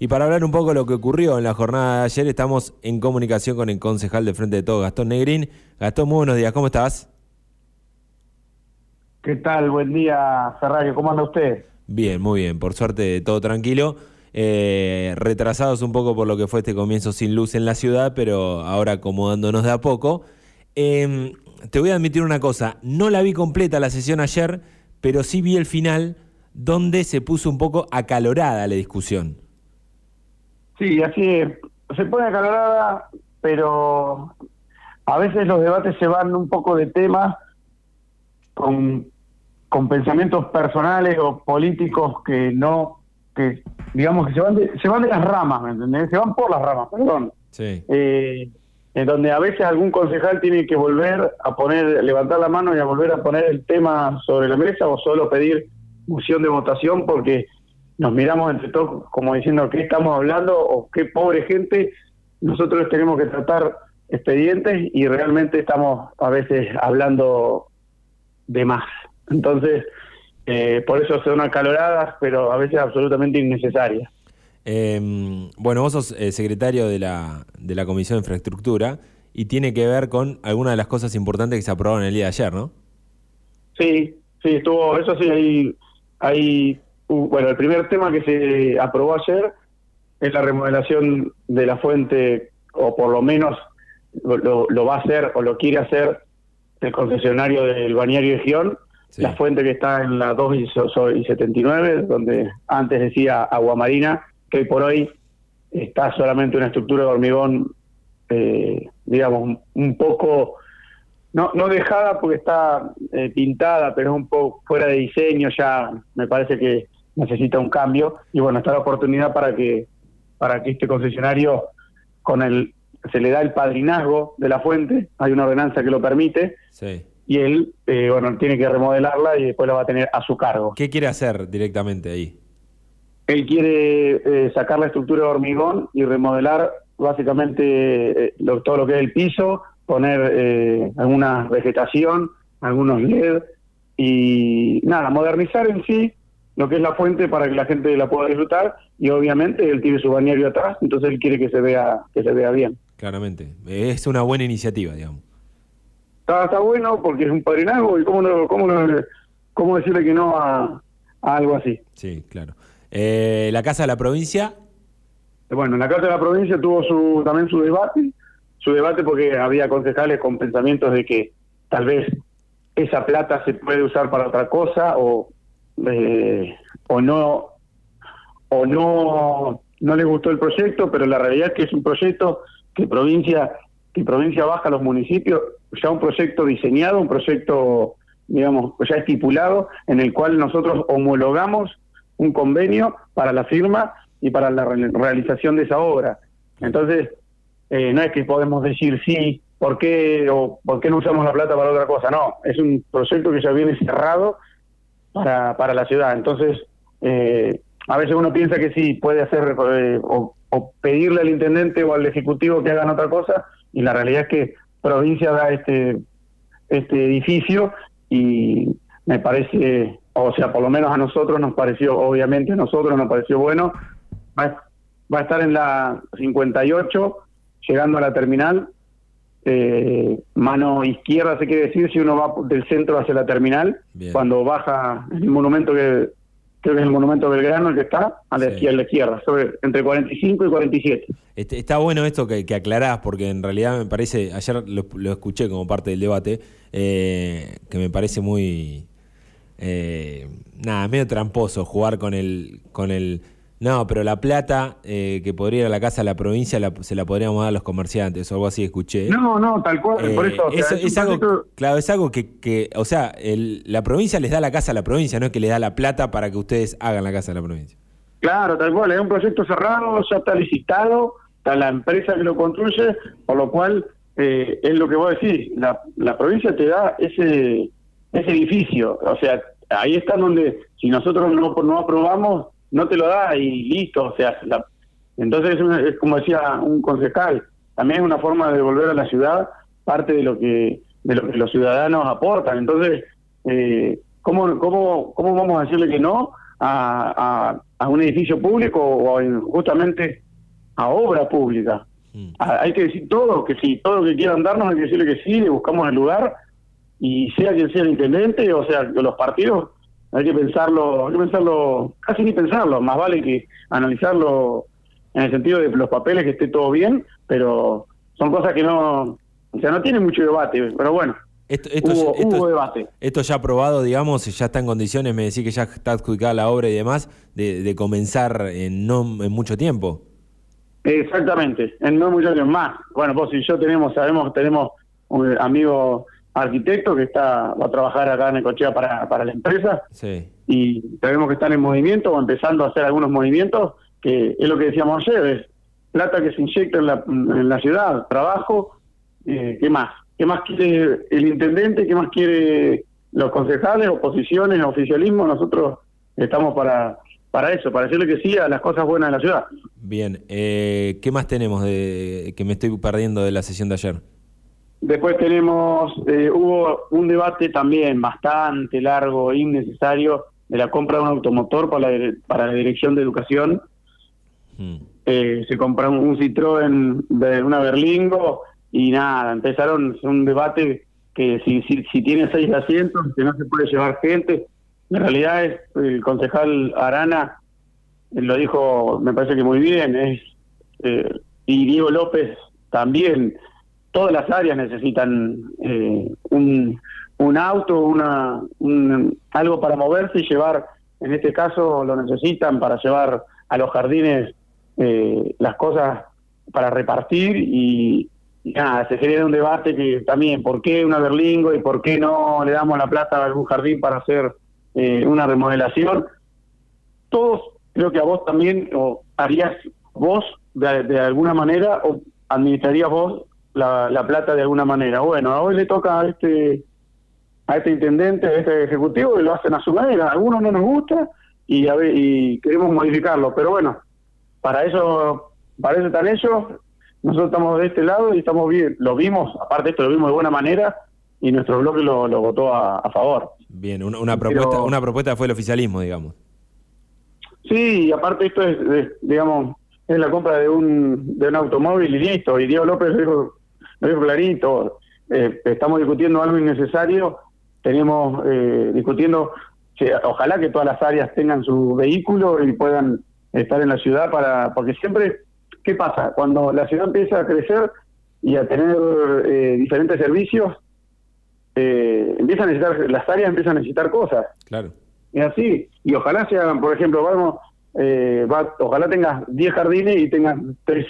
Y para hablar un poco de lo que ocurrió en la jornada de ayer, estamos en comunicación con el concejal de Frente de Todo, Gastón Negrín. Gastón, muy buenos días, ¿cómo estás? ¿Qué tal? Buen día, Ferrario. ¿Cómo anda usted? Bien, muy bien. Por suerte, todo tranquilo. Eh, retrasados un poco por lo que fue este comienzo sin luz en la ciudad, pero ahora acomodándonos de a poco. Em, te voy a admitir una cosa, no la vi completa la sesión ayer, pero sí vi el final donde se puso un poco acalorada la discusión. Sí, así es. Se pone acalorada, pero a veces los debates se van un poco de temas con, con pensamientos personales o políticos que no, que digamos que se van de, se van de las ramas, ¿me entendés? Se van por las ramas, perdón. Sí. Eh, en donde a veces algún concejal tiene que volver a poner, levantar la mano y a volver a poner el tema sobre la mesa o solo pedir moción de votación porque nos miramos entre todos como diciendo qué estamos hablando o qué pobre gente nosotros tenemos que tratar expedientes y realmente estamos a veces hablando de más. Entonces, eh, por eso son acaloradas, pero a veces absolutamente innecesarias. Eh, bueno, vos sos eh, secretario de la, de la Comisión de Infraestructura y tiene que ver con algunas de las cosas importantes que se aprobaron el día de ayer, ¿no? Sí, sí, estuvo, eso sí, hay, hay, bueno, el primer tema que se aprobó ayer es la remodelación de la fuente, o por lo menos lo, lo va a hacer o lo quiere hacer el concesionario del bañario de Gion, Sí. la fuente que está en la 2 y so- y 79, donde antes decía agua marina, que hoy por hoy está solamente una estructura de hormigón, eh, digamos, un- un poco, no, no dejada porque está eh, pintada, pero es un poco fuera de diseño, ya me parece que necesita un cambio, y bueno, está la oportunidad para que, para que este concesionario, con el, se le da el padrinazgo de la fuente, hay una ordenanza que lo permite, Sí. y él, eh, bueno, tiene que remodelarla y después la va a tener a su cargo. ¿Qué quiere hacer directamente ahí? Él quiere eh, sacar la estructura de hormigón y remodelar básicamente eh, lo- todo lo que es el piso, poner eh, alguna vegetación, algunos LED y nada, modernizar en sí lo que es la fuente para que la gente la pueda disfrutar y obviamente él tiene su bañario atrás, entonces él quiere que se vea que se vea bien. Claramente. Es una buena iniciativa, digamos. Está, está bueno porque es un padrinazgo y cómo, no, cómo, no- cómo decirle que no a, a algo así. Sí, claro. Eh, la Casa de la Provincia, Bueno, en la Casa de la Provincia tuvo su también su debate, su debate porque había concejales con pensamientos de que tal vez esa plata se puede usar para otra cosa o eh, o no o no no les gustó el proyecto, pero la realidad es que es un proyecto que provincia que provincia baja a los municipios, ya un proyecto diseñado, un proyecto digamos ya estipulado en el cual nosotros homologamos un convenio para la firma y para la re- realización de esa obra. Entonces, eh, no es que podemos decir sí, ¿por qué, o por qué no usamos la plata para otra cosa? No, es un proyecto que ya viene cerrado para, para la ciudad. Entonces, eh, a veces uno piensa que sí, puede hacer eh, o, pedirle al intendente o al ejecutivo que hagan otra cosa, y la realidad es que provincia da este, este edificio y me parece, o sea, por lo menos a nosotros nos pareció, obviamente a nosotros nos pareció bueno, va, va a estar en la 58, llegando a la terminal, eh, mano izquierda se quiere decir si uno va del centro hacia la terminal, Bien. cuando baja el monumento que creo que es el monumento Belgrano el que está a la, Sí. izquierda, a la izquierda, sobre, entre 45 y 47. Este, está bueno esto que, que aclarás, porque en realidad me parece, ayer lo, lo escuché como parte del debate, eh, que me parece muy, eh, nada, medio tramposo jugar con el, con el, no, pero la plata eh, que podría ir a la casa de la provincia la- se la podríamos dar a los comerciantes o algo así, escuché. No, no, tal cual, Eh, por eso. o sea, eso es algo, proyecto- claro, es algo que, que o sea, el- la provincia les da la casa a la provincia, no es que les da la plata para que ustedes hagan la casa de la provincia. Claro, tal cual, es un proyecto cerrado, ya está licitado, está la empresa que lo construye, por lo cual eh, es lo que vos decís, la, la provincia te da ese, ese edificio, o sea, ahí está donde, si nosotros no, no aprobamos, no te lo da y listo, o sea, la- entonces es, una- es como decía un concejal, también es una forma de devolver a la ciudad parte de lo que de lo que los ciudadanos aportan, entonces, eh, ¿cómo, cómo, ¿cómo vamos a decirle que no a, a a un edificio público o justamente a obra pública. Mm. hay que decir todo, que sí, todo lo que quieran darnos hay que decirle que sí, le buscamos el lugar y sea quien sea el intendente, o sea, los partidos, hay que pensarlo, hay que pensarlo, casi ni pensarlo, más vale que analizarlo en el sentido de los papeles que esté todo bien, pero son cosas que no, o sea, no tiene mucho debate, pero bueno. Esto, hubo, debate. Esto ya aprobado, digamos, ya está en condiciones, me decís que ya está adjudicada la obra y demás, de, de comenzar en no en mucho tiempo. Exactamente, en no mucho tiempo más. Bueno, vos y yo tenemos, sabemos, tenemos un amigo arquitecto que está va a trabajar acá en Ecochea para, para la empresa sí. y sabemos que están en movimiento o empezando a hacer algunos movimientos, que es lo que decíamos ayer, es plata que se inyecta en la, en la ciudad, trabajo, eh, ¿qué más? ¿Qué más quiere el intendente? ¿Qué más quiere los concejales, oposiciones, oficialismo? Nosotros estamos para, para eso, para decirle que sí a las cosas buenas de la ciudad. Bien, eh, ¿qué más tenemos de que me estoy perdiendo de la sesión de ayer? Después tenemos, eh, hubo un debate también bastante largo e innecesario de la compra de un automotor para la, para la Dirección de Educación. Hmm. Eh, se compró un, Citroën de una Berlingo y nada, empezaron un debate que si, si, si tiene seis asientos, que no se puede llevar gente. En realidad es el concejal Arana, lo dijo, me parece que muy bien, es eh, y Diego López también todas las áreas necesitan eh, un, un auto, una, algo para moverse y llevar, en este caso lo necesitan para llevar a los jardines eh, las cosas para repartir y, nada, se genera un debate que también, ¿por qué una berlingo y por qué no le damos la plata a algún jardín para hacer eh, una remodelación? Todos, creo que a vos también, o harías vos de, de alguna manera, o administrarías vos la, plata de alguna manera. Bueno, a hoy le toca a este a este intendente, a este ejecutivo y lo hacen a su manera. A algunos no nos gusta y, a ver, y queremos modificarlo, pero bueno, para eso para eso están ellos. Nosotros estamos de este lado y estamos bien, lo vimos, aparte esto lo vimos de buena manera y nuestro bloque lo, lo votó a, favor. Bien, una, propuesta una propuesta fue el oficialismo, digamos. Sí, y aparte esto es, digamos, es la compra de un, de un automóvil y listo. Y Diego López dijo, lo clarito, eh, estamos discutiendo algo innecesario, tenemos eh, discutiendo, ojalá que todas las áreas tengan su vehículo y puedan estar en la ciudad para, porque siempre, ¿qué pasa? Cuando la ciudad empieza a crecer y a tener eh, diferentes servicios, eh, empiezan a necesitar, las áreas empiezan a necesitar cosas. Claro. Y así, y ojalá sean, por ejemplo, vamos, eh, ojalá tengas 10 jardines y tengas 3,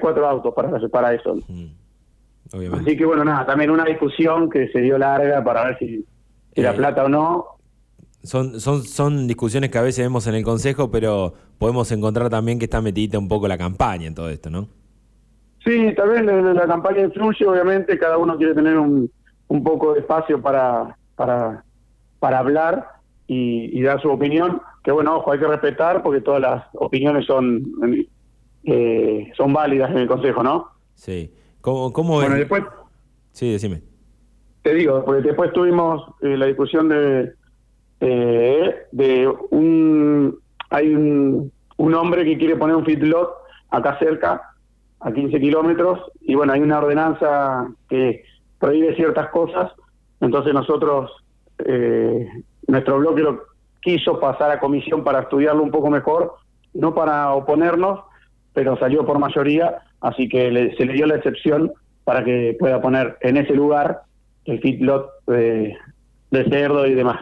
4 autos para, para eso. Mm. Así que bueno, nada, también una discusión que se dio larga para ver si era eh, plata o no. Son, son, son discusiones que a veces vemos en el Consejo, pero podemos encontrar también que está metida un poco la campaña en todo esto, ¿no? Sí, también la, la campaña influye, obviamente, cada uno quiere tener un, un poco de espacio para, para, para hablar y, dar su opinión, que bueno, ojo, hay que respetar porque todas las opiniones son, eh, son válidas en el Consejo, ¿no? Sí. ¿Cómo, cómo bueno, después... Sí, decime. Te digo, porque después tuvimos eh, la discusión de, eh, de un... Hay un, un hombre que quiere poner un feedlot acá cerca, a 15 kilómetros, y bueno, hay una ordenanza que prohíbe ciertas cosas, entonces nosotros, eh, nuestro bloque lo quiso pasar a comisión para estudiarlo un poco mejor, no para oponernos, pero salió por mayoría así que se le dio la excepción para que pueda poner en ese lugar el feedlot de, de cerdo y demás.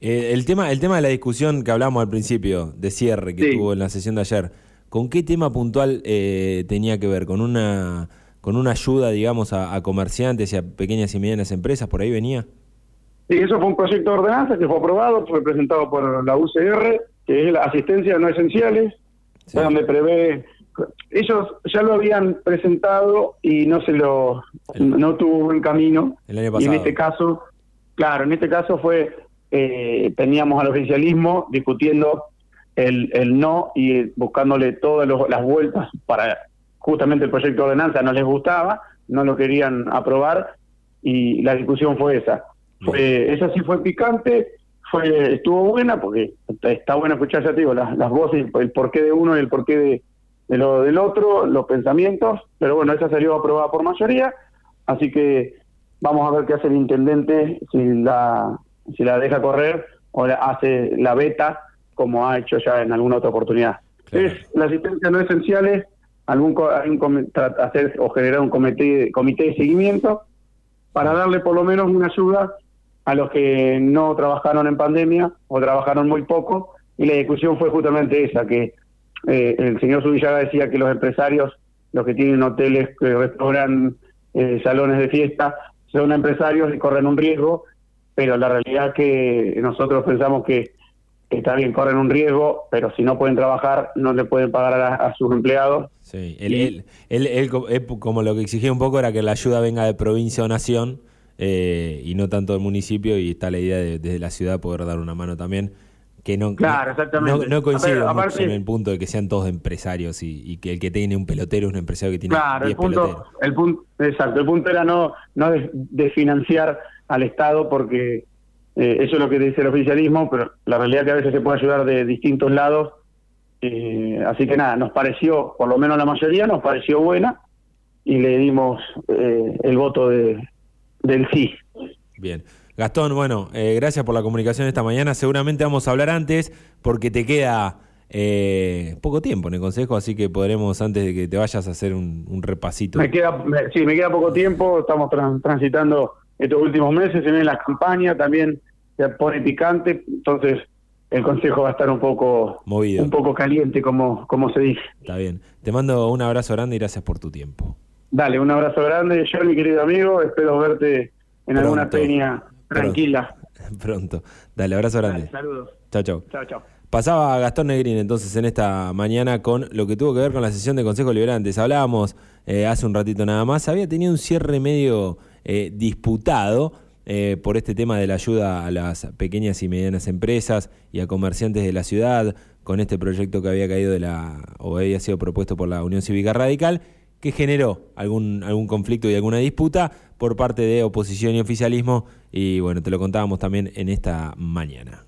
Eh, el tema el tema de la discusión que hablamos al principio, de cierre, que tuvo en la sesión de ayer, ¿con qué tema puntual eh, tenía que ver? ¿Con una con una ayuda, digamos, a, comerciantes y a pequeñas y medianas empresas? ¿Por ahí venía? Sí, eso fue un proyecto de ordenanza que fue aprobado, fue presentado por la UCR, que es la asistencia no esenciales, donde prevé ellos ya lo habían presentado y no se lo no tuvo buen camino. El año pasado. y en este caso claro en este caso fue eh, teníamos al oficialismo discutiendo el, el no y buscándole todas las vueltas para justamente el proyecto de ordenanza no les gustaba no lo querían aprobar y la discusión fue esa. Fue esa sí fue picante fue estuvo buena porque está bueno escuchar, ya te digo, las, las voces, el porqué de uno y el porqué de, de lo del otro, los pensamientos, pero bueno, esa salió aprobada por mayoría, así que vamos a ver qué hace el intendente si la si la deja correr o hace la beta como ha hecho ya en alguna otra oportunidad. Es la asistencia no esencial algún, algún hacer o generar un comité comité de seguimiento para darle por lo menos una ayuda a los que no trabajaron en pandemia o trabajaron muy poco y la discusión fue justamente esa que eh, el señor Subillaga decía que los empresarios, los que tienen hoteles, que restauran eh, salones de fiesta, son empresarios y corren un riesgo, pero la realidad es que nosotros pensamos que, está bien, corren un riesgo, pero si no pueden trabajar, no le pueden pagar a, sus empleados. Sí, él, él, como lo que exigía un poco era que la ayuda venga de provincia o nación eh, y no tanto del municipio, y está la idea de, desde la ciudad poder dar una mano también que no, claro, exactamente. no, coincido mucho en el punto de que sean todos empresarios y, que el que tiene un pelotero es un empresario que tiene claro, el punto, El punto, exacto, el punto era no, no de, financiar al Estado porque eh, eso es lo que dice el oficialismo, pero la realidad es que a veces se puede ayudar de distintos lados. Eh, así que nada, nos pareció, por lo menos la mayoría, nos pareció buena y le dimos eh, el voto de, del sí. Bien. Gastón, bueno, eh, gracias por la comunicación esta mañana. Seguramente vamos a hablar antes porque te queda eh, poco tiempo en el Consejo, así que podremos, antes de que te vayas, a hacer un, repasito. Me queda, sí, me queda poco tiempo. Estamos transitando estos últimos meses. Se viene la campaña, también se pone picante. Entonces, el Consejo va a estar un poco movido, un poco caliente, como, como se dice. Está bien. Te mando un abrazo grande y gracias por tu tiempo. Dale, un abrazo grande. Yo, mi querido amigo, espero verte en alguna peña Tranquila. Pronto. Dale, abrazo grande. saludos. Chao, chao. Chao, chao. Pasaba Gastón Negrín entonces en esta mañana con lo que tuvo que ver con la sesión de Consejo Liberantes. Hablábamos eh, hace un ratito nada más. Había tenido un cierre medio eh, disputado eh, por este tema de la ayuda a las pequeñas y medianas empresas y a comerciantes de la ciudad con este proyecto que había caído de la o había sido propuesto por la Unión Cívica Radical que generó algún, algún conflicto y alguna disputa por parte de oposición y oficialismo y bueno, te lo contábamos también en esta mañana.